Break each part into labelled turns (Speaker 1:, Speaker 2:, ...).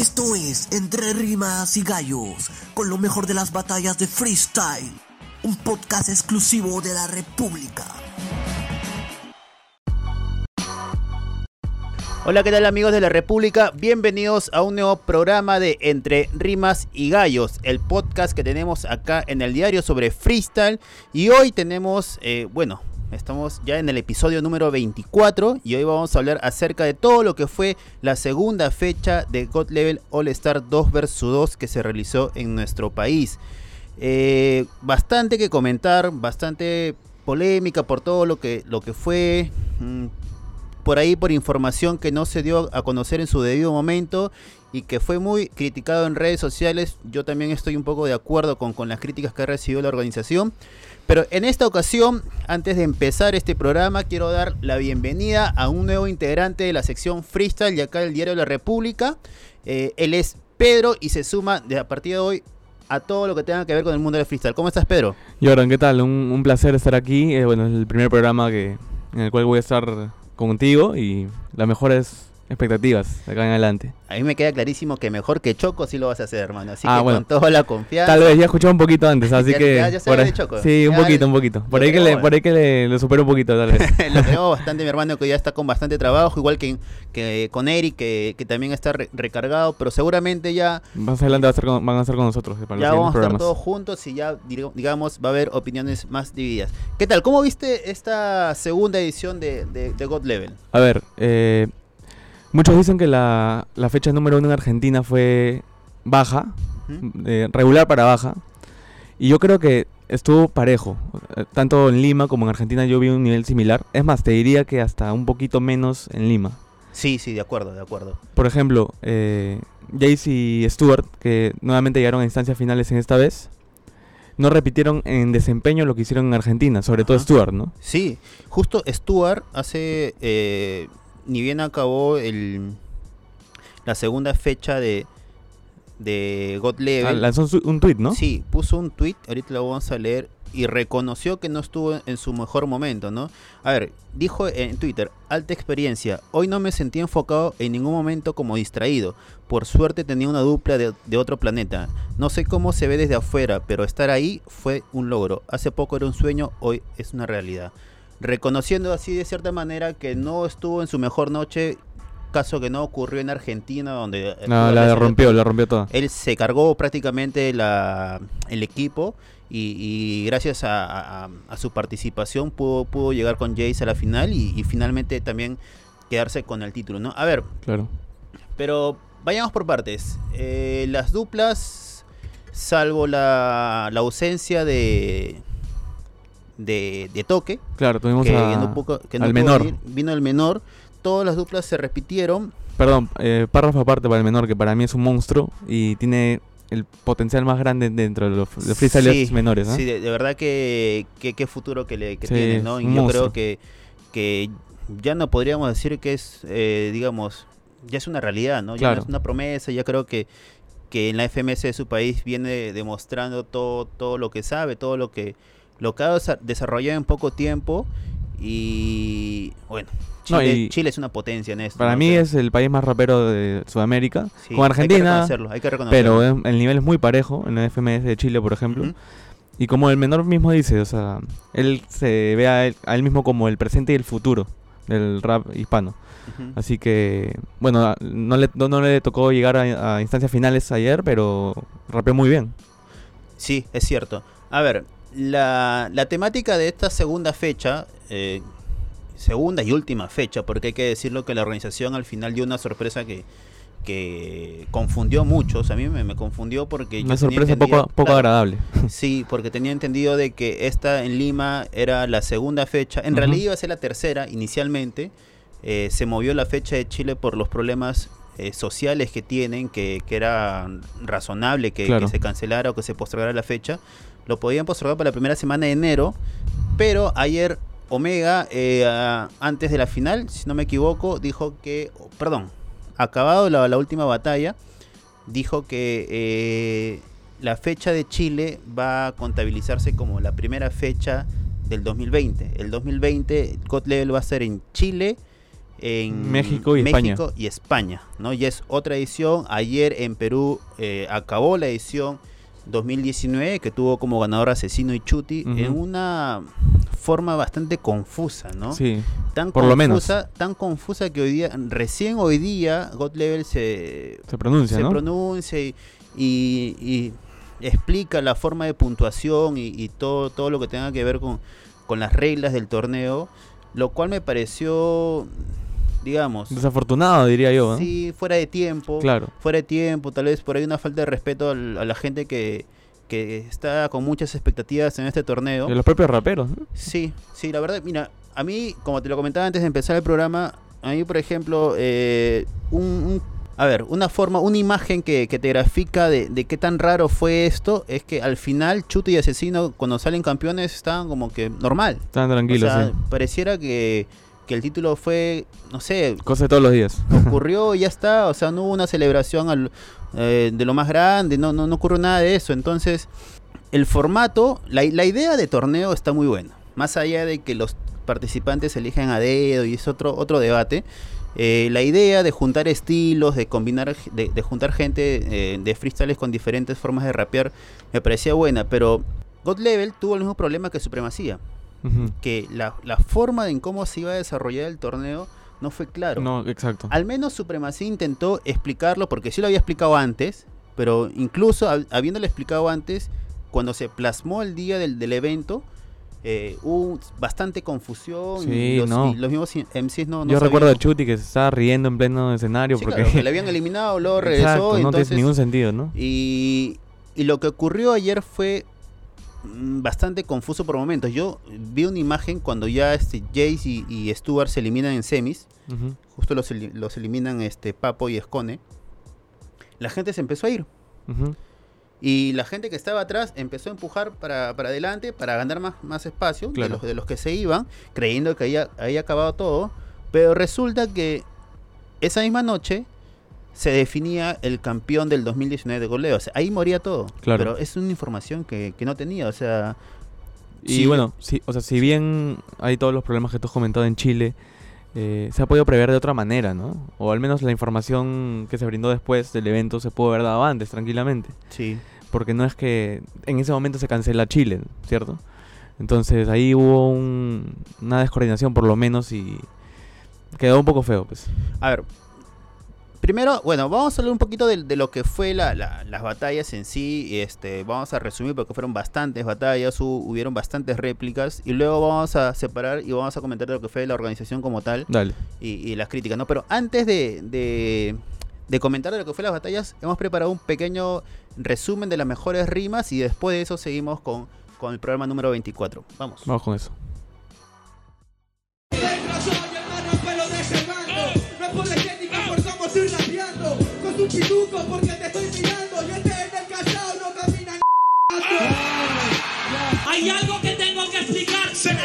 Speaker 1: Esto es Entre Rimas y Gallos, con lo mejor de las batallas de freestyle, un podcast exclusivo de la República.
Speaker 2: Hola, ¿qué tal amigos de la República? Bienvenidos a un nuevo programa de Entre Rimas y Gallos, el podcast que tenemos acá en el diario sobre freestyle. Y hoy tenemos, eh, bueno, estamos ya en el episodio número 24 y hoy vamos a hablar acerca de todo lo que fue la segunda fecha de God Level All Star 2 vs 2 que se realizó en nuestro país. Eh, bastante que comentar, bastante polémica por todo lo que, lo que fue. Mm, por ahí por información que no se dio a conocer en su debido momento y que fue muy criticado en redes sociales. Yo también estoy un poco de acuerdo con, con las críticas que ha recibido la organización. Pero en esta ocasión, antes de empezar este programa, quiero dar la bienvenida a un nuevo integrante de la sección Freestyle y acá del Diario de la República. Eh, él es Pedro y se suma de a partir de hoy a todo lo que tenga que ver con el mundo del freestyle. ¿Cómo estás, Pedro?
Speaker 3: Jordan, ¿qué tal? Un, placer estar aquí. Eh, bueno, es el primer programa que, en el cual voy a estar contigo y las mejores expectativas de acá en adelante.
Speaker 2: A mí me queda clarísimo que mejor que Choco sí lo vas a hacer, hermano. Así ah, que con toda la confianza.
Speaker 3: Tal vez, ya escuchado un poquito antes, así que.
Speaker 2: Ya, ya por Choco.
Speaker 3: Sí, un poquito, un poquito. Por ahí, que le, por ahí que le, lo supero un poquito, tal vez.
Speaker 2: lo tenemos bastante, mi hermano, que ya está con bastante trabajo, igual que, que con Eric, que, que también está recargado, pero seguramente ya.
Speaker 3: Más adelante va a estar con, van a estar con nosotros.
Speaker 2: Para ya vamos a estar todos juntos y ya, digamos, va a haber opiniones más divididas. ¿Qué tal? ¿Cómo viste esta segunda edición de, de, de God Level?
Speaker 3: A ver, eh Muchos dicen que la, fecha número uno en Argentina fue baja, eh, regular para baja. Y yo creo que estuvo parejo. Tanto en Lima como en Argentina yo vi un nivel similar. Es más, te diría que hasta un poquito menos en Lima.
Speaker 2: Sí, sí, de acuerdo, de acuerdo.
Speaker 3: Por ejemplo, eh, Jace y Stuart, que nuevamente llegaron a instancias finales en esta vez, no repitieron en desempeño lo que hicieron en Argentina, sobre todo Stuart, ¿no?
Speaker 2: Sí, justo Stuart hace eh, ni bien acabó el, la segunda fecha de, de God Level. Ah,
Speaker 3: lanzó un tweet, ¿no?
Speaker 2: Sí, puso un tweet, ahorita lo vamos a leer, y reconoció que no estuvo en su mejor momento, ¿no? A ver, dijo en Twitter, alta experiencia, hoy no me sentí enfocado en ningún momento como distraído, por suerte tenía una dupla de, de otro planeta, no sé cómo se ve desde afuera, pero estar ahí fue un logro, hace poco era un sueño, hoy es una realidad reconociendo así de cierta manera que no estuvo en su mejor noche, caso que no ocurrió en Argentina, donde...
Speaker 3: No, la rompió, la rompió toda.
Speaker 2: Él se cargó prácticamente la, el equipo y, gracias a, su participación pudo, pudo llegar con Jace a la final y, finalmente también quedarse con el título, ¿no? A ver.
Speaker 3: Claro.
Speaker 2: Pero vayamos por partes. Eh, las duplas, salvo la, la ausencia de de, toque.
Speaker 3: Claro, tuvimos que, al menor.
Speaker 2: vino el menor. Todas las duplas se repitieron.
Speaker 3: Perdón, eh, párrafo aparte para el menor, que para mí es un monstruo y tiene el potencial más grande dentro de los, freestylers menores.
Speaker 2: Sí, de, verdad que qué futuro que, le, tiene, ¿no? Y yo creo que, que ya no podríamos decir que es, eh, digamos, ya es una realidad, ¿no? Ya no es una promesa, ya creo que, que en la FMS de su país viene demostrando todo, todo lo que sabe, todo lo que lo que ha desarrollado en poco tiempo y bueno, Chile, es una potencia en esto.
Speaker 3: Para mí es el país más rapero de Sudamérica, con Argentina,
Speaker 2: hay que
Speaker 3: pero el nivel es muy parejo en el FMS de Chile, por ejemplo. Y como el menor mismo dice, o sea, él se ve a él, mismo como el presente y el futuro del rap hispano. Así que, bueno, no le, no, le tocó llegar a, a instancias finales ayer, pero rapeó muy bien.
Speaker 2: Sí, es cierto. A ver, la, la temática de esta segunda fecha, eh, segunda y última fecha, porque hay que decirlo que la organización al final dio una sorpresa que, que confundió a muchos. A mí me, confundió porque...
Speaker 3: Una sorpresa poco, poco agradable.
Speaker 2: Sí, porque tenía entendido de que esta en Lima era la segunda fecha. En realidad iba a ser la tercera inicialmente. Eh, se movió la fecha de Chile por los problemas eh, sociales que tienen, que, que era razonable que, que, se cancelara o que se postergara la fecha lo podían postergar para la primera semana de enero, pero ayer Omega, eh, antes de la final, si no me equivoco, dijo que, perdón, acabado la, última batalla, dijo que eh, la fecha de Chile va a contabilizarse como la primera fecha del 2020. El 2020, God Level va a ser en Chile, en
Speaker 3: México y España.
Speaker 2: y España, ¿no? Ya es otra edición. Ayer en Perú eh, acabó la edición 2019 que tuvo como ganador Asesino y Chuti en una forma bastante confusa, ¿no?
Speaker 3: Sí,
Speaker 2: Tan
Speaker 3: por lo menos.
Speaker 2: confusa, tan confusa que hoy día, recién hoy día, God Level se,
Speaker 3: se pronuncia,
Speaker 2: se
Speaker 3: ¿no?
Speaker 2: pronuncia y, y- y explica la forma de puntuación y, y todo, todo lo que tenga que ver con, con las reglas del torneo, lo cual me pareció, digamos,
Speaker 3: Desafortunado, diría yo. ¿no?
Speaker 2: sí, fuera de tiempo,
Speaker 3: Claro.
Speaker 2: fuera de tiempo, tal vez por ahí una falta de respeto a la gente que, que está con muchas expectativas en este torneo.
Speaker 3: De los propios raperos. ¿no?
Speaker 2: Sí, sí, la verdad, mira, a mí, como te lo comentaba antes de empezar el programa, a mí, por ejemplo, eh, un, un- a ver, una forma, una imagen que, que te grafica de, de qué tan raro fue esto, es que al final Chuto y Asesino, cuando salen campeones, estaban como que normal.
Speaker 3: Están tranquilos,
Speaker 2: o sea,
Speaker 3: sí.
Speaker 2: pareciera que, que el título fue, no sé,
Speaker 3: Cosa de todos los días.
Speaker 2: ocurrió y ya está, o sea, no hubo una celebración al- eh, de lo más grande, no, no, no ocurrió nada de eso. Entonces, el formato, la, la idea de torneo está muy buena. Más allá de que los participantes elijan a dedo y es otro, otro debate. eh, la idea de juntar estilos, de combinar, de, de juntar gente eh, de freestyles con diferentes formas de rapear, me parecía buena, pero God Level tuvo el mismo problema que Supremacía, Que la, la forma en cómo se iba a desarrollar el torneo no fue claro.
Speaker 3: No, exacto.
Speaker 2: Al menos Supremacía intentó explicarlo, porque sí lo había explicado antes, pero incluso hab- habiéndolo explicado antes, cuando se plasmó el día del, del evento, eh, hubo bastante confusión.
Speaker 3: Sí,
Speaker 2: y los,
Speaker 3: no.
Speaker 2: los mismos MCs no, no
Speaker 3: Yo recuerdo a Chuti que se estaba riendo en pleno escenario
Speaker 2: Sí,
Speaker 3: porque...
Speaker 2: claro, le habían eliminado, luego regresó.
Speaker 3: Exacto, no
Speaker 2: entonces,
Speaker 3: tiene ningún sentido, ¿no?
Speaker 2: y, y lo que ocurrió ayer fue bastante confuso por momentos. Yo vi una imagen cuando ya este, Jace y, y Stuart se eliminan en semis.
Speaker 3: Ujú.
Speaker 2: justo los, los eliminan este Papo y Escone, la gente se empezó a ir.
Speaker 3: Ujú.
Speaker 2: Y la gente que estaba atrás empezó a empujar para, para adelante para ganar más, más espacio
Speaker 3: Claro.
Speaker 2: de, los, de los que se iban, creyendo que había, había acabado todo. Pero resulta que esa misma noche se definía el campeón del 2019 de goleo. O sea, ahí moría todo.
Speaker 3: Claro.
Speaker 2: Pero es una información que, que no tenía. O sea,
Speaker 3: Y
Speaker 2: Sí.
Speaker 3: bueno, sí, o sea, si bien hay todos los problemas que tú has comentado en Chile, eh, se ha podido prever de otra manera, ¿no? O al menos la información que se brindó después del evento se pudo haber dado antes, tranquilamente.
Speaker 2: sí.
Speaker 3: Porque no es que en ese momento se cancela Chile, ¿cierto? Entonces ahí hubo un- una descoordinación por lo menos y quedó un poco feo, pues.
Speaker 2: A ver, primero, bueno, vamos a hablar un poquito de, de lo que fue la- la- las batallas en sí. Este, vamos a resumir porque fueron bastantes batallas, hu- hubieron bastantes réplicas. Y luego vamos a separar y vamos a comentar de lo que fue la organización como tal
Speaker 3: Dale.
Speaker 2: y, y las críticas, ¿no? Pero antes de, de, de comentar de lo que fue las batallas, hemos preparado un pequeño resumen de las mejores rimas y después de eso seguimos con, con el programa número 24. Vamos.
Speaker 3: Vamos con eso.
Speaker 4: Pituco, porque te estoy mirando. Y este en el callao no camina
Speaker 5: Hay algo que tengo que explicar. En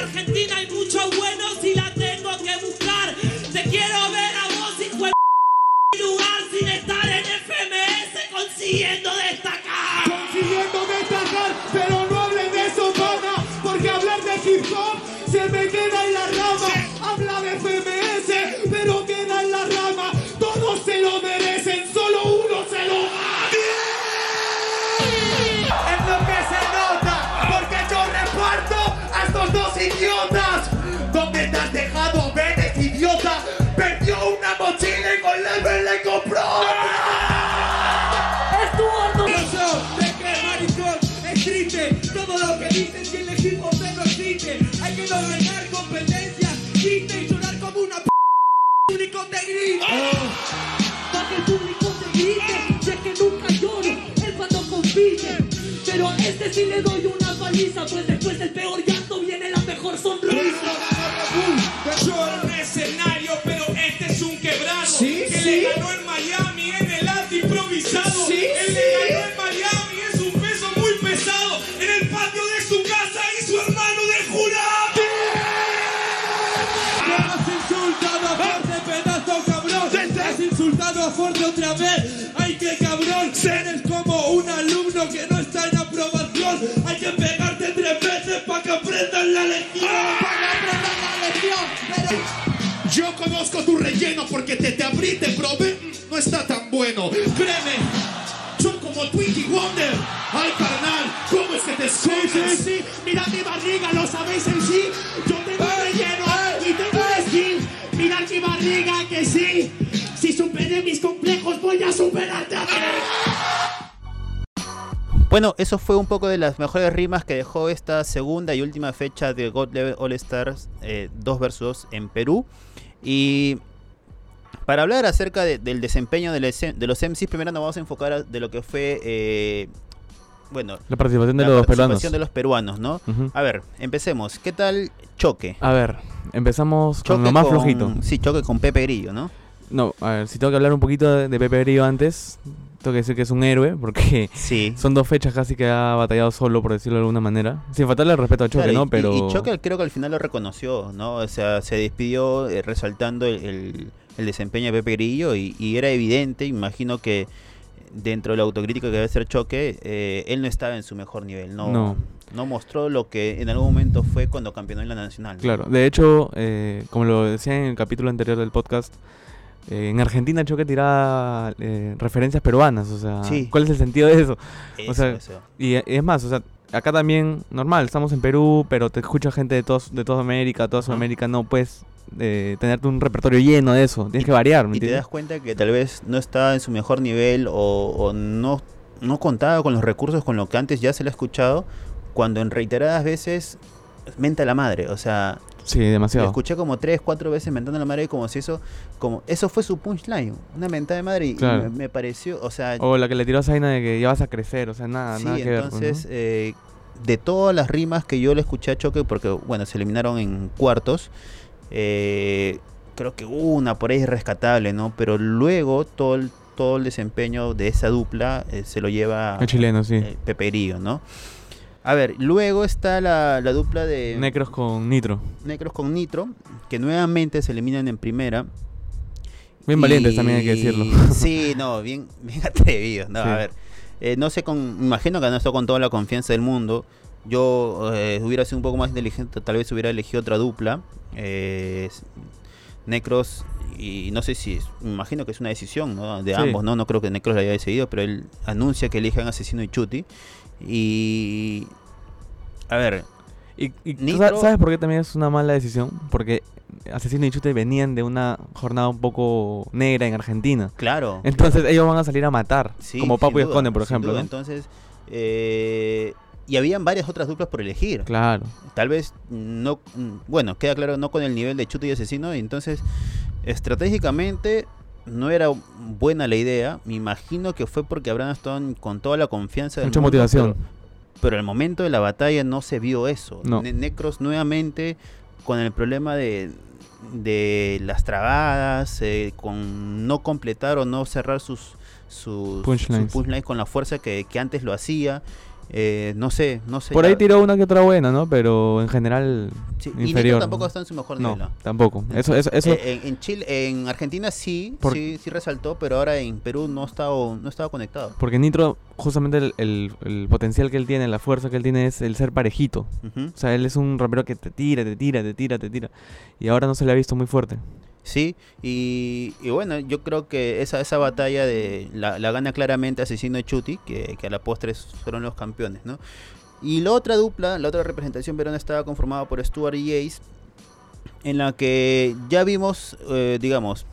Speaker 4: level le compró.
Speaker 5: Es tu gordo.
Speaker 4: Razón de que maricón es triste Todo lo que dicen si el equipo te no existe Hay que no ganar competencia Triste y llorar como una p único te grita
Speaker 5: Para que el público te grite. Sé que nunca lloro, él cuando compite. Pero a este sí le doy una paliza. Pues después del peor llanto viene la mejor sonrisa.
Speaker 4: Cabrón Eres como un alumno que no está en aprobación Hay que pegarte tres veces para que aprendan la lección Para que aprendan la lección Pero Yo conozco tu relleno porque te, te abrí, te probé. No está tan bueno. Créeme. Son como Twinkie Wonder. Ay, carnal, ¿cómo es que te escondes? Sí, sí, sí. Mirad mi barriga, ¿lo sabéis en sí?
Speaker 2: Bueno, eso fue un poco de las mejores rimas que dejó esta segunda y última fecha de God Level All Stars eh, 2 vs 2 en Perú. Y para hablar acerca de- del desempeño de, les- de los MCs, primero nos vamos a enfocar a- de lo que fue, eh, bueno,
Speaker 3: La participación de
Speaker 2: la
Speaker 3: los
Speaker 2: participación
Speaker 3: peruanos.
Speaker 2: de los peruanos, ¿no?
Speaker 3: Ujú.
Speaker 2: A ver, empecemos. ¿Qué tal Choque?
Speaker 3: A ver, empezamos con
Speaker 2: Choque
Speaker 3: lo más
Speaker 2: con-
Speaker 3: flojito.
Speaker 2: Sí, Choque con Pepe Grillo, ¿no?
Speaker 3: No, a ver, si tengo que hablar un poquito de, de Pepe Grillo antes, tengo que decir que es un héroe, porque
Speaker 2: Sí.
Speaker 3: son dos fechas casi que ha batallado solo, por decirlo de alguna manera. Sin faltarle el respeto a Choque,
Speaker 2: Claro,
Speaker 3: ¿no?
Speaker 2: y-
Speaker 3: Pero...
Speaker 2: Y, Choque creo que al final lo reconoció, ¿no? O sea, se despidió eh, resaltando el, el- el desempeño de Pepe Grillo y, y era evidente, imagino que dentro de la autocrítica que debe ser Choque, eh, él no estaba en su mejor nivel, no,
Speaker 3: No.
Speaker 2: no mostró lo que en algún momento fue cuando campeonó en la Nacional. ¿no?
Speaker 3: Claro, de hecho, eh, como lo decía en el capítulo anterior del podcast, eh, en Argentina Choque tiraba eh, referencias peruanas, o sea,
Speaker 2: Sí.
Speaker 3: ¿cuál es el sentido de eso?
Speaker 2: Eso,
Speaker 3: sea,
Speaker 2: eso.
Speaker 3: Y eh, es más, o sea, acá también, normal, estamos en Perú, pero te escucha gente de, todos, de toda América, toda. Sudamérica, no puedes eh, tenerte un repertorio lleno de eso, tienes que variar, ¿me
Speaker 2: Y te das cuenta que tal vez no estaba en su mejor nivel o, o no, no contaba con los recursos con lo que antes ya se le ha escuchado, cuando en reiteradas veces menta la madre, o sea,
Speaker 3: Sí,
Speaker 2: Lo
Speaker 3: demasiado.
Speaker 2: escuché como tres, cuatro veces mentando a la madre como si eso, como eso fue su punchline, una mentada de madre y, y
Speaker 3: Claro.
Speaker 2: me, me pareció, o sea,
Speaker 3: O la que le tiró a Zaina de que ya vas a crecer, o sea, nada,
Speaker 2: sí,
Speaker 3: nada que ver. pues, ¿no?
Speaker 2: entonces eh, de todas las rimas que yo le escuché a Choque, porque bueno, se eliminaron en cuartos, eh, creo que una por ahí es rescatable, ¿no? Pero luego todo el, todo el desempeño de esa dupla eh, se lo lleva
Speaker 3: El chileno, sí.
Speaker 2: eh, Pepe Grillo, ¿no? A ver, luego está la, la dupla de
Speaker 3: Necros con Nitro.
Speaker 2: Necros con Nitro, que nuevamente se eliminan en primera.
Speaker 3: Bien valientes también hay que decirlo.
Speaker 2: Sí, no, bien, bien atrevidos. No,
Speaker 3: Sí.
Speaker 2: a ver, eh, no sé, con, imagino que no estoy con toda la confianza del mundo. Yo eh, hubiera sido un poco más inteligente, tal vez hubiera elegido otra dupla. Eh, Necros, y no sé si, me imagino que es una decisión ¿no? de
Speaker 3: Sí.
Speaker 2: ambos, ¿no? No creo que Necros la haya decidido, pero él anuncia que elijan Asesino y Chuti. Y. A ver,
Speaker 3: Y, y ¿tú
Speaker 2: Nitro-
Speaker 3: sa- ¿Sabes por qué también es una mala decisión? Porque Asesino y Chute venían de una jornada un poco negra en Argentina.
Speaker 2: claro.
Speaker 3: Entonces ellos van a salir a matar.
Speaker 2: Sí,
Speaker 3: como Papo y Esconde, por ejemplo. ¿no?
Speaker 2: Entonces, eh, y habían varias otras duplas por elegir.
Speaker 3: Claro.
Speaker 2: Tal vez no, mm, bueno, queda claro, no con el nivel de Chuto y Asesino. Y entonces, estratégicamente, no era buena la idea. Me imagino que fue porque Abraham Stone con toda la confianza del
Speaker 3: Mucha
Speaker 2: mundo,
Speaker 3: motivación.
Speaker 2: Pero, pero al momento de la batalla no se vio eso.
Speaker 3: No.
Speaker 2: Ne- Necros nuevamente con el problema de, de las trabadas, eh, con no completar o no cerrar sus, sus
Speaker 3: Punchlines.
Speaker 2: sus punchlines con la fuerza que, que antes lo hacía. Eh, no sé, no sé.
Speaker 3: Por
Speaker 2: la-
Speaker 3: ahí tiró una que otra buena, ¿no? Pero en general
Speaker 2: Sí, y
Speaker 3: inferior.
Speaker 2: tampoco está en su mejor nivel. ¿no?
Speaker 3: tampoco. Eso, eso, eso
Speaker 2: Eh, en, en Chile, en Argentina sí,
Speaker 3: Por-
Speaker 2: sí, sí resaltó, pero ahora en Perú no estaba, no estaba conectado.
Speaker 3: porque Nitro, justamente el, el- el potencial que él tiene, la fuerza que él tiene es el ser parejito.
Speaker 2: Ujú.
Speaker 3: O sea, él es un rapero que te tira, te tira, te tira, te tira. Y ahora no se le ha visto muy fuerte.
Speaker 2: Sí, y, y bueno, yo creo que esa, esa batalla de la, la gana claramente Asesino y Chuti, que, que a la postre fueron los campeones, ¿no? Y la otra dupla, la otra representación peruana estaba conformada por Stuart y Jace, en la que ya vimos, eh, digamos,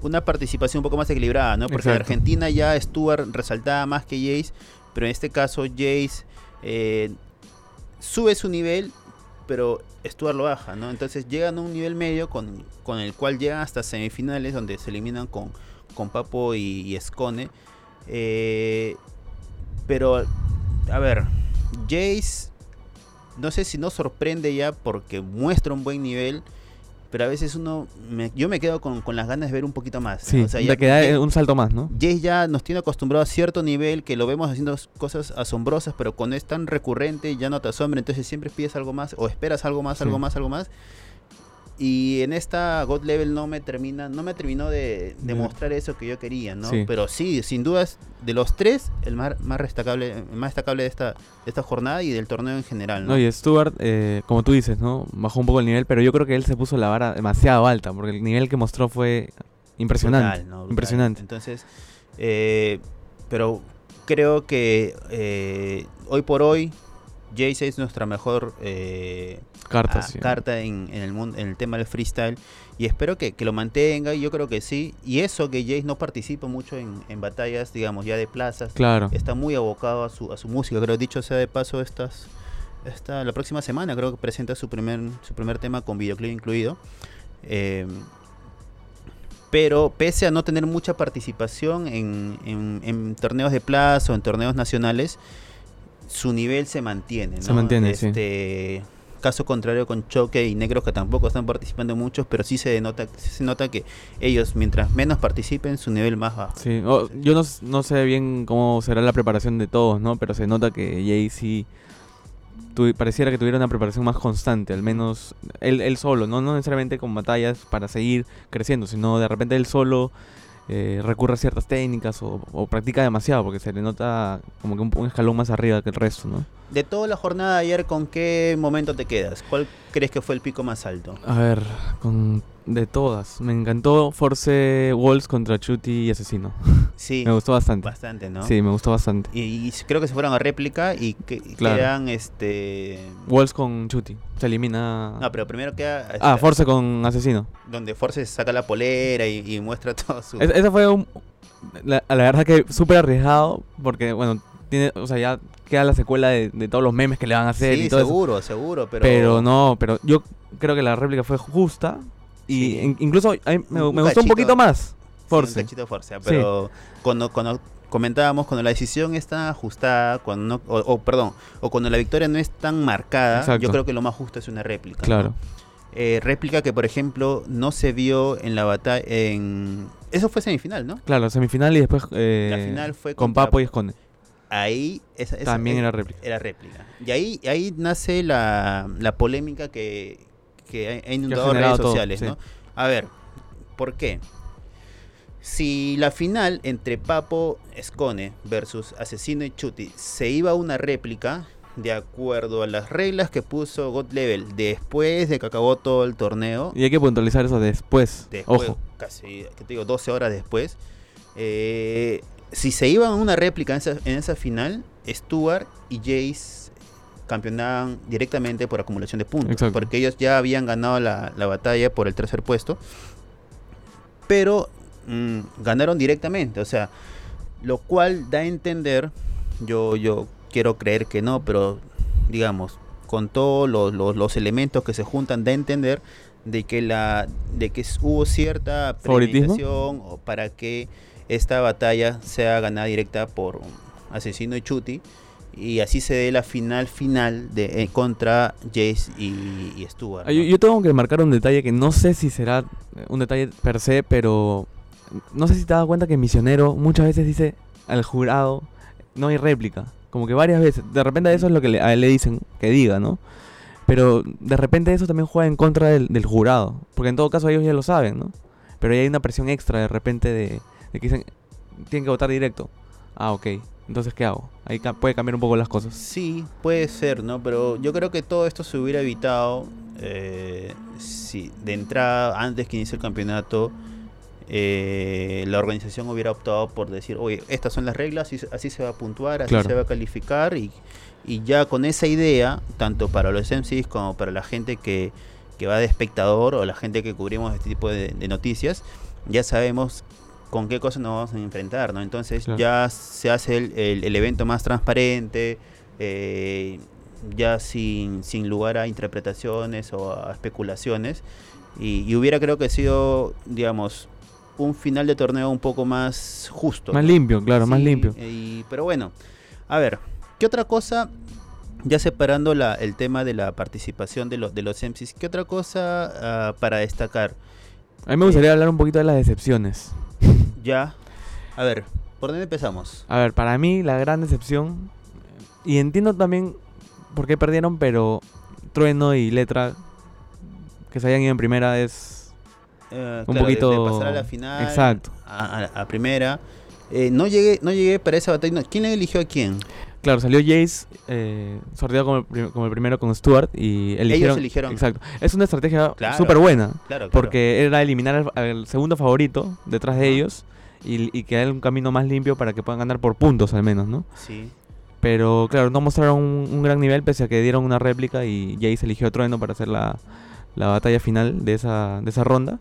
Speaker 2: una participación un poco más equilibrada, ¿no? Porque en. Argentina ya Stuart resaltaba más que Jace, pero en este caso Jace eh, sube su nivel, pero Stuart lo baja, ¿no? Entonces llegan a un nivel medio con, con el cual llegan hasta semifinales donde se eliminan con, con Papo y, y Escone. Eh, pero, a ver, Jace, no sé si no sorprende ya porque muestra un buen nivel, pero a veces uno, me- yo me quedo con, con las ganas de ver un poquito más.
Speaker 3: Sí,
Speaker 2: o sea,
Speaker 3: de
Speaker 2: ya-
Speaker 3: que da
Speaker 2: ya-
Speaker 3: un salto más, ¿no?
Speaker 2: Jace ya nos tiene acostumbrado a cierto nivel que lo vemos haciendo cosas asombrosas, pero cuando es tan recurrente ya no te asombra, entonces siempre pides algo más o esperas algo más,
Speaker 3: Sí.
Speaker 2: algo más, algo más. Y en esta God Level no me termina, no me terminó de,
Speaker 3: de
Speaker 2: mostrar eso que yo quería, ¿no?
Speaker 3: Sí.
Speaker 2: Pero sí, sin dudas, de los tres, el más, más destacable, el más destacable de esta, de esta jornada y del torneo en general, ¿no?
Speaker 3: No, y Stuart, eh, como tú dices, ¿no? Bajó un poco el nivel, pero yo creo que él se puso la vara demasiado alta, porque el nivel que mostró fue impresionante.
Speaker 2: Brutal, ¿no? Brutal.
Speaker 3: Impresionante.
Speaker 2: Entonces, eh, pero creo que eh, hoy por hoy, Jace es nuestra mejor eh,
Speaker 3: Carta,
Speaker 2: a-
Speaker 3: sí.
Speaker 2: carta en, en el mundo, en el tema del freestyle. Y espero que, que lo mantenga, y yo creo que sí. Y eso que Jace no participa mucho en, en batallas, digamos, ya de plazas.
Speaker 3: Claro.
Speaker 2: Está muy abocado a su, a su música. Creo, dicho sea de paso, estas, esta, la próxima semana creo que presenta su primer, su primer tema con videoclip incluido. Eh, pero pese a no tener mucha participación en, en- en torneos de plaza o en torneos nacionales, su nivel se mantiene. ¿no?
Speaker 3: Se mantiene, sí.
Speaker 2: este, Caso contrario con Choque y Negros que tampoco están participando muchos, pero sí se denota, sí se nota que ellos mientras menos participen, su nivel más bajo.
Speaker 3: Sí, yo no, no sé bien cómo será la preparación de todos, ¿no? Pero se nota que Jay sí tu- pareciera que tuviera una preparación más constante, al menos él, él solo, ¿no? No necesariamente con batallas para seguir creciendo, sino de repente él solo eh, recurre a ciertas técnicas o, o practica demasiado, porque se le nota como que un, un escalón más arriba que el resto, ¿no?
Speaker 2: De toda la jornada de ayer, ¿con qué momento te quedas? ¿Cuál crees que fue el pico más alto?
Speaker 3: A ver, con de todas, me encantó Force Walls contra Chuti y Asesino.
Speaker 2: Sí,
Speaker 3: Me gustó bastante.
Speaker 2: bastante, ¿no?
Speaker 3: Sí, me gustó bastante.
Speaker 2: Y, y creo que se fueron a réplica y que y
Speaker 3: Claro.
Speaker 2: quedan este.
Speaker 3: Walls con Chuti. Se elimina.
Speaker 2: No, pero primero queda.
Speaker 3: Ah,
Speaker 2: esta-
Speaker 3: Force con Asesino.
Speaker 2: Donde Force saca la polera y, y muestra todo su.
Speaker 3: Es- ese fue un. La, la verdad que súper arriesgado. Porque, bueno, tiene, o sea, ya queda la secuela de, de todos los memes que le van a hacer
Speaker 2: sí,
Speaker 3: y todo eso.
Speaker 2: seguro, seguro, pero.
Speaker 3: Pero, no, pero yo creo que la réplica fue justa. Y
Speaker 2: Sí.
Speaker 3: incluso mí me,
Speaker 2: Un
Speaker 3: me gustó un poquito más.
Speaker 2: Sí, un
Speaker 3: Force.
Speaker 2: cachito Force, pero cuando, cuando comentábamos, cuando la decisión está ajustada, cuando no, o, o, perdón, o cuando la victoria no es tan marcada,
Speaker 3: Exacto.
Speaker 2: yo creo que lo más justo es una réplica. ¿no?
Speaker 3: Claro.
Speaker 2: Eh, réplica que, por ejemplo, no se vio en la batalla. En... Eso fue semifinal, ¿no?
Speaker 3: Claro, semifinal y después eh,
Speaker 2: La final fue
Speaker 3: con
Speaker 2: contra-
Speaker 3: Papo y Esconde.
Speaker 2: Ahí. Esa, esa-
Speaker 3: También era réplica.
Speaker 2: Era réplica. Y ahí, ahí nace la, la polémica que, que ha- inundado redes
Speaker 3: todo,
Speaker 2: sociales,
Speaker 3: sí.
Speaker 2: ¿no? A ver, ¿por qué? Si la final entre Papo Escone versus Asesino y Chuti se iba a una réplica, de acuerdo a las reglas que puso God Level después de que acabó todo el torneo,
Speaker 3: Y hay que puntualizar eso después.
Speaker 2: después,
Speaker 3: Ojo.
Speaker 2: casi, ¿qué te digo? 12 horas después, eh, si se iban a una réplica en esa, en esa final, Stuart y Jace campeonaban directamente por acumulación de puntos,
Speaker 3: Exacto.
Speaker 2: porque ellos ya habían ganado la, la batalla por el tercer puesto, pero mm, ganaron directamente, o sea, lo cual da a entender, yo, yo quiero creer que no, pero digamos, con todos los, los- los elementos que se juntan, da a entender de que la de que hubo cierta premeditación para que esta batalla sea ganada directa por Asesino y Chuti y así se dé la final final de eh, contra Jace y, y Stuart.
Speaker 3: Ah, Yo, tengo que marcar un detalle que no sé si será eh, un detalle per se, pero no sé si te has dado cuenta que Misionero muchas veces dice al jurado no hay réplica. Como que varias veces. De repente eso es lo que le, a él le dicen que diga, ¿no? Pero de repente eso también juega en contra del, del jurado. Porque en todo caso ellos ya lo saben, ¿no? Pero ahí hay una presión extra de repente de, de que dicen, tienen que votar directo. Ah, ok. Entonces, ¿qué hago? Ahí ca- puede cambiar un poco las cosas.
Speaker 2: Sí, puede ser, ¿no? Pero yo creo que todo esto se hubiera evitado eh, si de entrada, antes que inicie el campeonato, eh, la organización hubiera optado por decir, oye, estas son las reglas, así, así se va a puntuar, así
Speaker 3: Claro.
Speaker 2: se va a calificar y, y ya con esa idea, tanto para los MCs como para la gente que, que va de espectador o la gente que cubrimos este tipo de, de noticias, ya sabemos con qué cosas nos vamos a enfrentar, ¿no? Entonces
Speaker 3: Claro.
Speaker 2: ya se hace el, el- el evento más transparente, eh, ya sin, sin lugar a interpretaciones o a especulaciones. Y, y hubiera creo que sido, digamos, un final de torneo un poco más justo.
Speaker 3: Más
Speaker 2: ¿no?
Speaker 3: limpio, claro, más limpio.
Speaker 2: y- pero bueno, a ver, ¿qué otra cosa? Ya separando la, el tema de la participación de los, de los MCs, ¿qué otra cosa ah, para destacar?
Speaker 3: A mí me gustaría hablar un poquito de las decepciones.
Speaker 2: Ya, a ver, ¿por dónde empezamos?
Speaker 3: A ver, para mí la gran decepción, y entiendo también por qué perdieron, pero Trueno y Letra que se hayan ido en primera es...
Speaker 2: Eh,
Speaker 3: Un
Speaker 2: claro,
Speaker 3: poquito-
Speaker 2: de pasar a la final.
Speaker 3: Exacto.
Speaker 2: A, a- a primera. Eh, no llegué, no llegué para esa batalla. ¿Quién eligió a quién?
Speaker 3: Claro, salió Jace, eh, sorteado como el, prim- como el primero con Stuart y eligieron...
Speaker 2: eligieron.
Speaker 3: Exacto. Es una estrategia
Speaker 2: Claro.
Speaker 3: súper buena,
Speaker 2: Claro, claro.
Speaker 3: porque era eliminar al, al segundo favorito detrás de ellos y, y que haya un camino más limpio para que puedan ganar por puntos al menos, ¿no?
Speaker 2: Sí.
Speaker 3: Pero claro, no mostraron un, un gran nivel pese a que dieron una réplica y Jace eligió a Trueno para hacer la, la batalla final de esa, de esa ronda.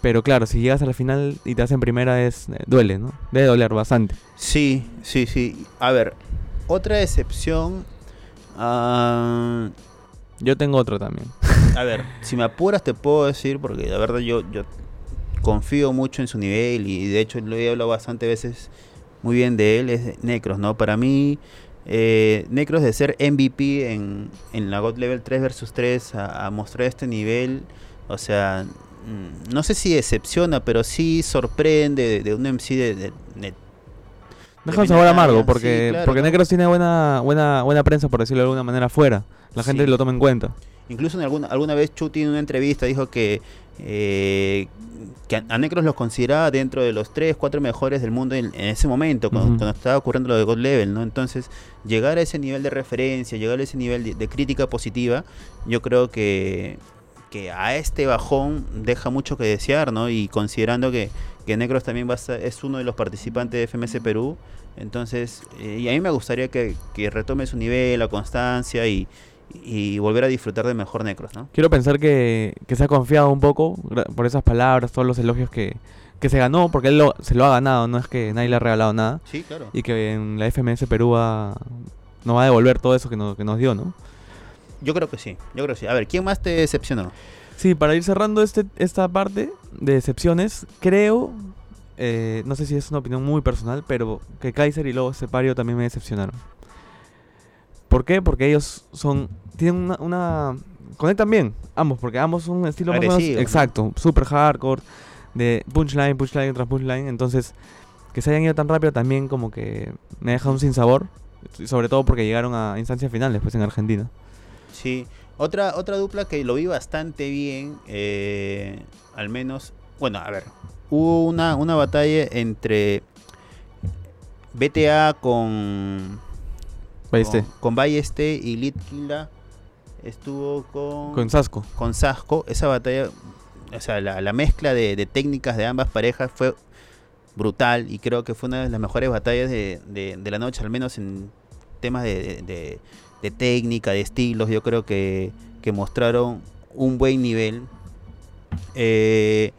Speaker 3: Pero claro, si llegas a la final y te hacen primera es eh, duele, ¿no? Debe doler bastante.
Speaker 2: Sí, sí, sí. A ver, otra excepción. ah,
Speaker 3: Yo tengo otro también.
Speaker 2: a ver, si me apuras te puedo decir, porque la verdad yo, yo confío mucho en su nivel y de hecho lo he hablado bastante veces muy bien de él, es Necros, ¿no? Para mí, eh, Necros de ser MVP en, en la God Level 3 versus 3 a, a mostrar este nivel, o sea, mm, no sé si decepciona, pero sí sorprende de, de un MC de... de- de-
Speaker 3: Deja un sabor amargo
Speaker 2: sí,
Speaker 3: porque,
Speaker 2: claro,
Speaker 3: porque
Speaker 2: ¿no?
Speaker 3: Necros tiene buena, buena, buena prensa, por decirlo de alguna manera, afuera. La gente
Speaker 2: Sí.
Speaker 3: lo toma en cuenta.
Speaker 2: Incluso en alguna, alguna vez Chuti en una entrevista dijo que, eh, que a- Necros los consideraba dentro de los 3, 4 mejores del mundo en, en ese momento, cuando, estaba ocurriendo lo de God Level, ¿no? Entonces, llegar a ese nivel de referencia, llegar a ese nivel de, de crítica positiva, yo creo que, que a este bajón deja mucho que desear, ¿no? Y considerando que, que Necros también va a ser- es uno de los participantes de FMS Perú, entonces, eh, y a mí me gustaría que, que retome su nivel, la constancia y, y volver a disfrutar de mejor Necros, ¿no?
Speaker 3: Quiero pensar que, que se ha confiado un poco por esas palabras, todos los elogios que, que se ganó, porque él lo- se lo ha ganado, no es que nadie le ha regalado nada.
Speaker 2: Sí, claro.
Speaker 3: Y que en la FMS Perú va, nos va a devolver todo eso que nos, que nos dio, ¿no?
Speaker 2: Yo creo que sí, yo creo que sí. A ver, ¿quién más te decepcionó?
Speaker 3: Sí, para ir cerrando este, esta parte de decepciones, creo, eh, no sé si es una opinión muy personal, pero que Kaiser y Lobo Separio también me decepcionaron. ¿Por qué? Porque ellos son, tienen una, una- conectan bien, ambos, porque ambos son un estilo más o menos,
Speaker 2: ¿no?
Speaker 3: exacto, super hardcore, de punchline, punchline tras punchline, entonces que se hayan ido tan rápido también como que me deja un sinsabor, sobre todo porque llegaron a instancias finales pues en Argentina.
Speaker 2: Sí. Otra, otra dupla que lo vi bastante bien, eh, al menos, bueno, a ver, hubo una, una batalla entre BTA con
Speaker 3: ¿Viste?
Speaker 2: con, con Balleste y Litkila estuvo con
Speaker 3: Con Sasco.
Speaker 2: con Sasco, esa batalla, o sea, la, la mezcla de, de técnicas de ambas parejas fue brutal y creo que fue una de las mejores batallas de, de- de la noche, al menos en temas de, de- técnica, de estilos, yo creo que, que mostraron un buen nivel. Eh,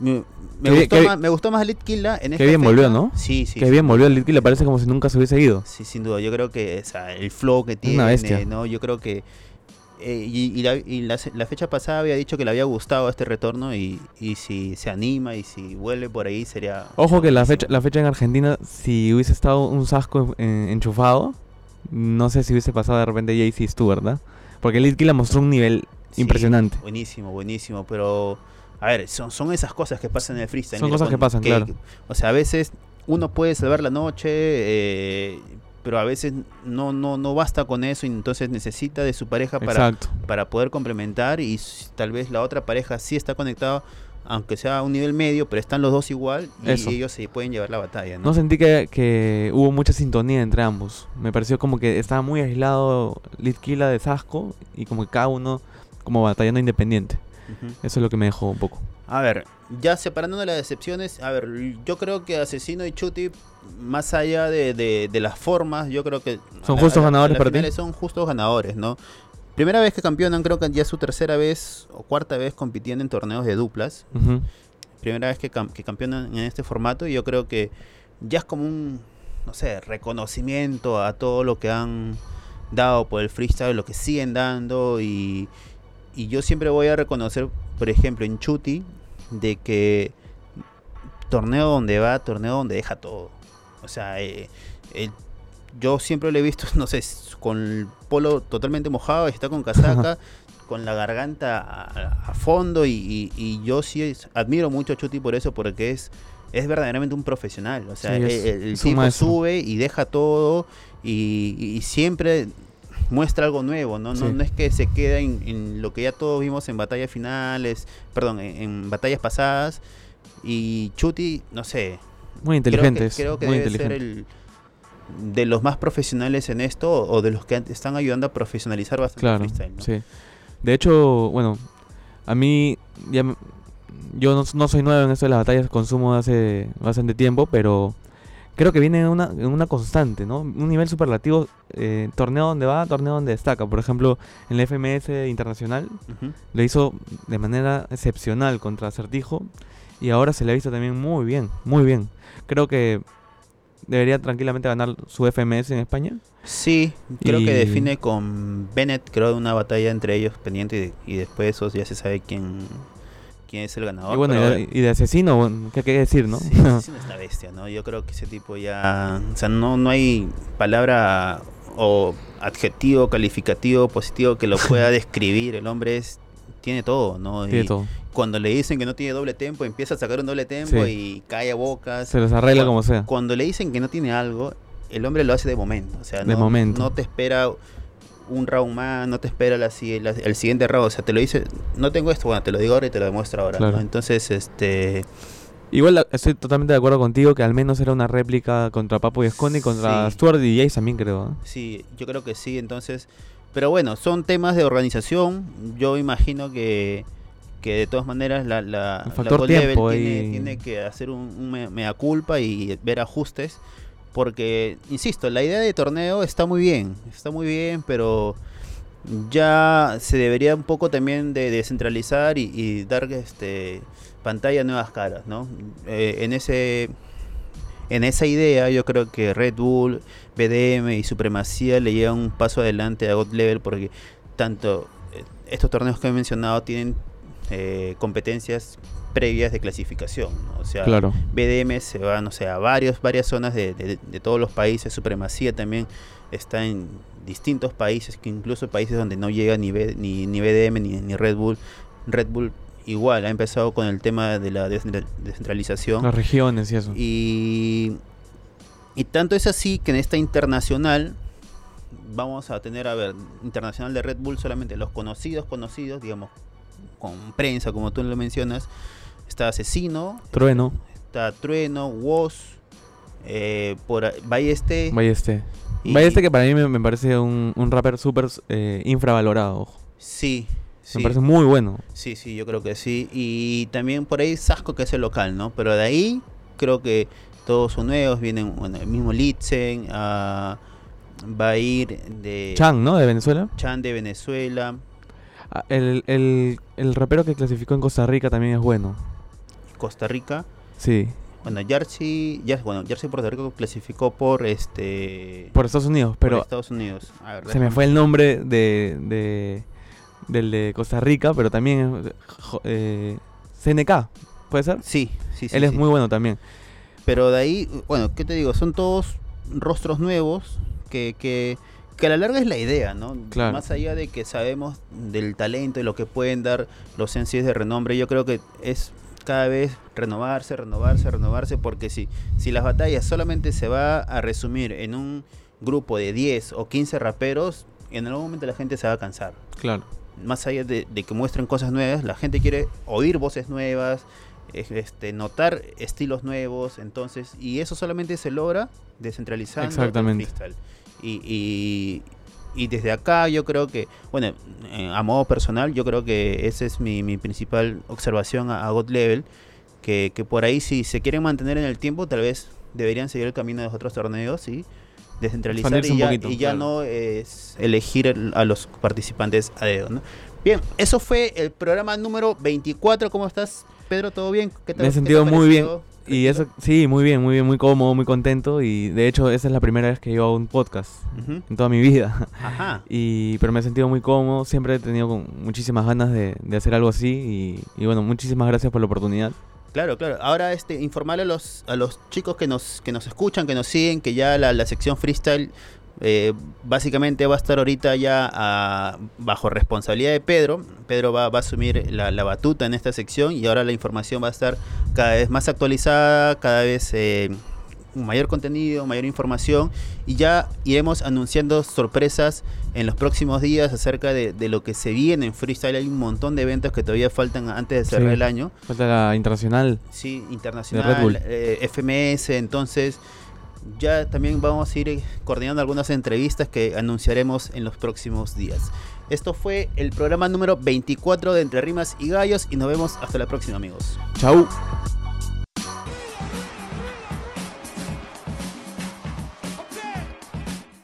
Speaker 2: me, me
Speaker 3: Qué bien-
Speaker 2: gustó
Speaker 3: qué-
Speaker 2: más, me gustó más Litkila en esta
Speaker 3: bien
Speaker 2: fecha.
Speaker 3: volvió, ¿no?
Speaker 2: Sí, sí. sí.
Speaker 3: bien volvió el Litki, le parece como si nunca se hubiese ido.
Speaker 2: Sí, sin duda. Yo creo que o sea, el flow que tiene,
Speaker 3: una bestia.
Speaker 2: ¿no? Yo creo que. eh, y y la, y la fecha pasada había dicho que le había gustado este retorno y, y si se anima y si vuelve por ahí sería.
Speaker 3: Ojo que la fecha, la fecha en Argentina, si hubiese estado un Sasco en- en- enchufado, no sé si hubiese pasado de repente JC Stu, ¿verdad? Porque el Litki la mostró un nivel
Speaker 2: Sí,
Speaker 3: impresionante.
Speaker 2: Buenísimo, buenísimo. Pero, a ver, son, son esas cosas que pasan en el freestyle.
Speaker 3: Son
Speaker 2: mira,
Speaker 3: cosas que pasan, claro.
Speaker 2: o sea, a veces uno puede salvar la noche, eh, pero a veces no, no, no basta con eso y entonces necesita de su pareja para,
Speaker 3: Exacto.
Speaker 2: para poder complementar y tal vez la otra pareja sí está conectada, aunque sea a un nivel medio, pero están los dos igual y
Speaker 3: Eso.
Speaker 2: ellos se pueden llevar la batalla, ¿no?
Speaker 3: No sentí que, que hubo mucha sintonía entre ambos. Me pareció como que estaba muy aislado Litkila de Sasco y como que cada uno como batallando independiente.
Speaker 2: Ujú.
Speaker 3: Eso es lo que me dejó un poco.
Speaker 2: A ver, ya separando las decepciones, a ver, yo creo que Asesino y Chuti, más allá de, de- de las formas, yo creo que...
Speaker 3: ¿Son
Speaker 2: a
Speaker 3: justos
Speaker 2: a la- a
Speaker 3: ganadores para ti?
Speaker 2: Son justos ganadores, ¿no? Primera vez que campeonan, creo que ya es su tercera vez o cuarta vez compitiendo en torneos de duplas. Primera vez que, cam- que campeonan en este formato y yo creo que ya es como un, no sé, reconocimiento a todo lo que han dado por el freestyle, lo que siguen dando y, y yo siempre voy a reconocer, por ejemplo, en Chuti, de que torneo donde va, torneo donde deja todo. O sea, eh, el- yo siempre lo he visto, no sé, con el polo totalmente mojado, está con casaca, con la garganta a, a fondo y, y- y yo sí es- admiro mucho a Chuti por eso, porque es, es verdaderamente un profesional. O sea,
Speaker 3: Sí,
Speaker 2: el,
Speaker 3: es-
Speaker 2: el
Speaker 3: un
Speaker 2: tipo sube y deja todo y, y siempre muestra algo nuevo, ¿no? No,
Speaker 3: Sí.
Speaker 2: no es que se queda en, en lo que ya todos vimos en batallas finales, perdón, en, en batallas pasadas. Y Chuti, no sé,
Speaker 3: Muy
Speaker 2: creo que, creo que
Speaker 3: muy
Speaker 2: debe ser el de los más profesionales en esto o de los que están ayudando a profesionalizar bastante el
Speaker 3: Claro,
Speaker 2: freestyle, ¿no?
Speaker 3: sí. De hecho, bueno, a mí ya yo no, no soy nuevo en esto de las batallas, consumo hace bastante tiempo, pero creo que viene en una, una constante, ¿no? Un nivel superlativo, eh, torneo donde va, torneo donde destaca. Por ejemplo, en la FMS internacional
Speaker 2: Ujú.
Speaker 3: lo hizo de manera excepcional contra Acertijo y ahora se le ha visto también muy bien, muy bien. Creo que debería tranquilamente ganar su FMS en España.
Speaker 2: Sí, creo que define con Bennett, creo, una batalla entre ellos pendiente y, y después de eso ya se sabe quién, quién es el ganador.
Speaker 3: y bueno, y de, y de asesino, bueno, ¿qué hay que decir, no?
Speaker 2: Sí, sí, es una bestia, ¿no? Yo creo que ese tipo ya... O sea, no, no hay palabra o adjetivo, calificativo, positivo que lo pueda describir. El hombre es tiene todo, ¿no?
Speaker 3: Tiene
Speaker 2: Y
Speaker 3: todo.
Speaker 2: Cuando le dicen que no tiene doble tempo, empieza a sacar un doble tempo
Speaker 3: Sí.
Speaker 2: y calla bocas.
Speaker 3: Se los arregla como sea.
Speaker 2: Cuando le dicen que no tiene algo, el hombre lo hace de momento. O sea,
Speaker 3: De
Speaker 2: no,
Speaker 3: momento.
Speaker 2: no te espera un round más, no te espera la si- la- el siguiente round. O sea, te lo dice, no tengo esto, bueno, te lo digo ahora y te lo demuestro ahora.
Speaker 3: Claro.
Speaker 2: ¿no? Entonces, este...
Speaker 3: Igual estoy totalmente de acuerdo contigo que al menos era una réplica contra Papo y Sconi, contra
Speaker 2: Sí.
Speaker 3: Stuart y Jace también creo. ¿eh?
Speaker 2: Sí, yo creo que sí, entonces... Pero bueno, son temas de organización. Yo imagino que, que de todas maneras la, la,
Speaker 3: El
Speaker 2: la
Speaker 3: factor
Speaker 2: Level
Speaker 3: tiempo
Speaker 2: tiene, tiene que hacer un, un me- mea culpa y ver ajustes. Porque, insisto, la idea de torneo está muy bien, está muy bien, pero ya se debería un poco también de descentralizar y, y dar este pantalla a nuevas caras, ¿no? Eh, en ese en esa idea yo creo que Red Bull, BDM y Supremacía le llevan un paso adelante a God Level porque tanto eh, estos torneos que he mencionado tienen eh, competencias previas de clasificación, ¿no? o sea,
Speaker 3: Claro.
Speaker 2: BDM se va, no sé, a varios, varias zonas de, de- de todos los países. Supremacía también está en distintos países, que incluso países donde no llega ni, B- ni, ni BDM ni, ni Red Bull. Red Bull igual ha empezado con el tema de la descentra- descentralización.
Speaker 3: Las regiones y eso.
Speaker 2: Y, y tanto es así que en esta internacional vamos a tener, a ver, internacional de Red Bull solamente los conocidos, conocidos, digamos, con prensa, como tú lo mencionas. Está Asesino,
Speaker 3: Trueno,
Speaker 2: está Trueno, Woz, eh, por Balleste.
Speaker 3: Balleste.
Speaker 2: y-
Speaker 3: Balleste que para mí me, me parece un, un rapper súper eh, infravalorado.
Speaker 2: Sí, sí.
Speaker 3: Me parece muy bueno.
Speaker 2: Sí, sí, yo creo que sí. Y también por ahí Sasco, que es el local, ¿no? Pero de ahí creo que todos son nuevos. Vienen, bueno, el mismo Litzen, ah, va a ir de
Speaker 3: Chan, ¿no? De Venezuela.
Speaker 2: Chan de Venezuela,
Speaker 3: Ah, El, el, el rapero que clasificó en Costa Rica también es bueno.
Speaker 2: Costa Rica.
Speaker 3: Sí.
Speaker 2: Bueno, Jersey, bueno, Jersey Puerto Rico clasificó por este
Speaker 3: Por Estados Unidos,
Speaker 2: por
Speaker 3: pero
Speaker 2: Estados Unidos. A ver,
Speaker 3: se me fue el nombre de, de del de Costa Rica, pero también eh, CNK, ¿puede ser?
Speaker 2: Sí, sí, sí.
Speaker 3: Él es
Speaker 2: sí.
Speaker 3: muy bueno también.
Speaker 2: Pero de ahí, bueno, ¿qué te digo? Son todos rostros nuevos que, que, que a la larga es la idea, ¿no?
Speaker 3: Claro.
Speaker 2: Más allá de que sabemos del talento y lo que pueden dar los MCs de renombre, yo creo que es cada vez renovarse, renovarse, renovarse, porque si, si las batallas solamente se va a resumir en un grupo de 10 o 15 raperos, en algún momento la gente se va a cansar
Speaker 3: Claro.
Speaker 2: Más allá de, de que muestren cosas nuevas, la gente quiere oír voces nuevas, este, notar estilos nuevos, entonces, y eso solamente se logra descentralizando el
Speaker 3: Exactamente.
Speaker 2: freestyle. Y, y, y desde acá yo creo que, bueno, eh, a modo personal, yo creo que esa es mi, mi principal observación a, a God Level, que, que por ahí si se quieren mantener en el tiempo, tal vez deberían seguir el camino de los otros torneos y descentralizar y
Speaker 3: un
Speaker 2: ya,
Speaker 3: poquito,
Speaker 2: y ya
Speaker 3: claro.
Speaker 2: no es elegir el- a los participantes a dedo, ¿no? Bien, eso fue el programa número 24. ¿Cómo estás, Pedro? ¿Todo bien? ¿Qué
Speaker 3: Me he sentido muy bien. Y eso, sí, muy bien, muy bien, muy cómodo, muy contento. Y de hecho, esa es la primera vez que yo hago un podcast en toda mi vida.
Speaker 2: Ajá.
Speaker 3: Y, pero me he sentido muy cómodo, siempre he tenido con muchísimas ganas de, de hacer algo así. Y, y bueno, muchísimas gracias por la oportunidad.
Speaker 2: Claro, claro. Ahora este informarle a los a los chicos que nos que nos escuchan, que nos siguen, que ya la, la sección freestyle eh, básicamente va a estar ahorita ya a- bajo responsabilidad de Pedro. Pedro va, va a asumir la, la batuta en esta sección y ahora la información va a estar cada vez más actualizada, cada vez eh, mayor contenido, mayor información y ya iremos anunciando sorpresas en los próximos días acerca de, de lo que se viene en freestyle. Hay un montón de eventos que todavía faltan antes de cerrar
Speaker 3: Sí.
Speaker 2: el año.
Speaker 3: Falta la internacional.
Speaker 2: Sí, internacional,
Speaker 3: Bull.
Speaker 2: eh, FMS, entonces ya también vamos a ir eh, coordinando algunas entrevistas que anunciaremos en los próximos días. Esto fue el programa número 24 de Entre Rimas y Gallos y nos vemos hasta la próxima amigos.
Speaker 3: Chau.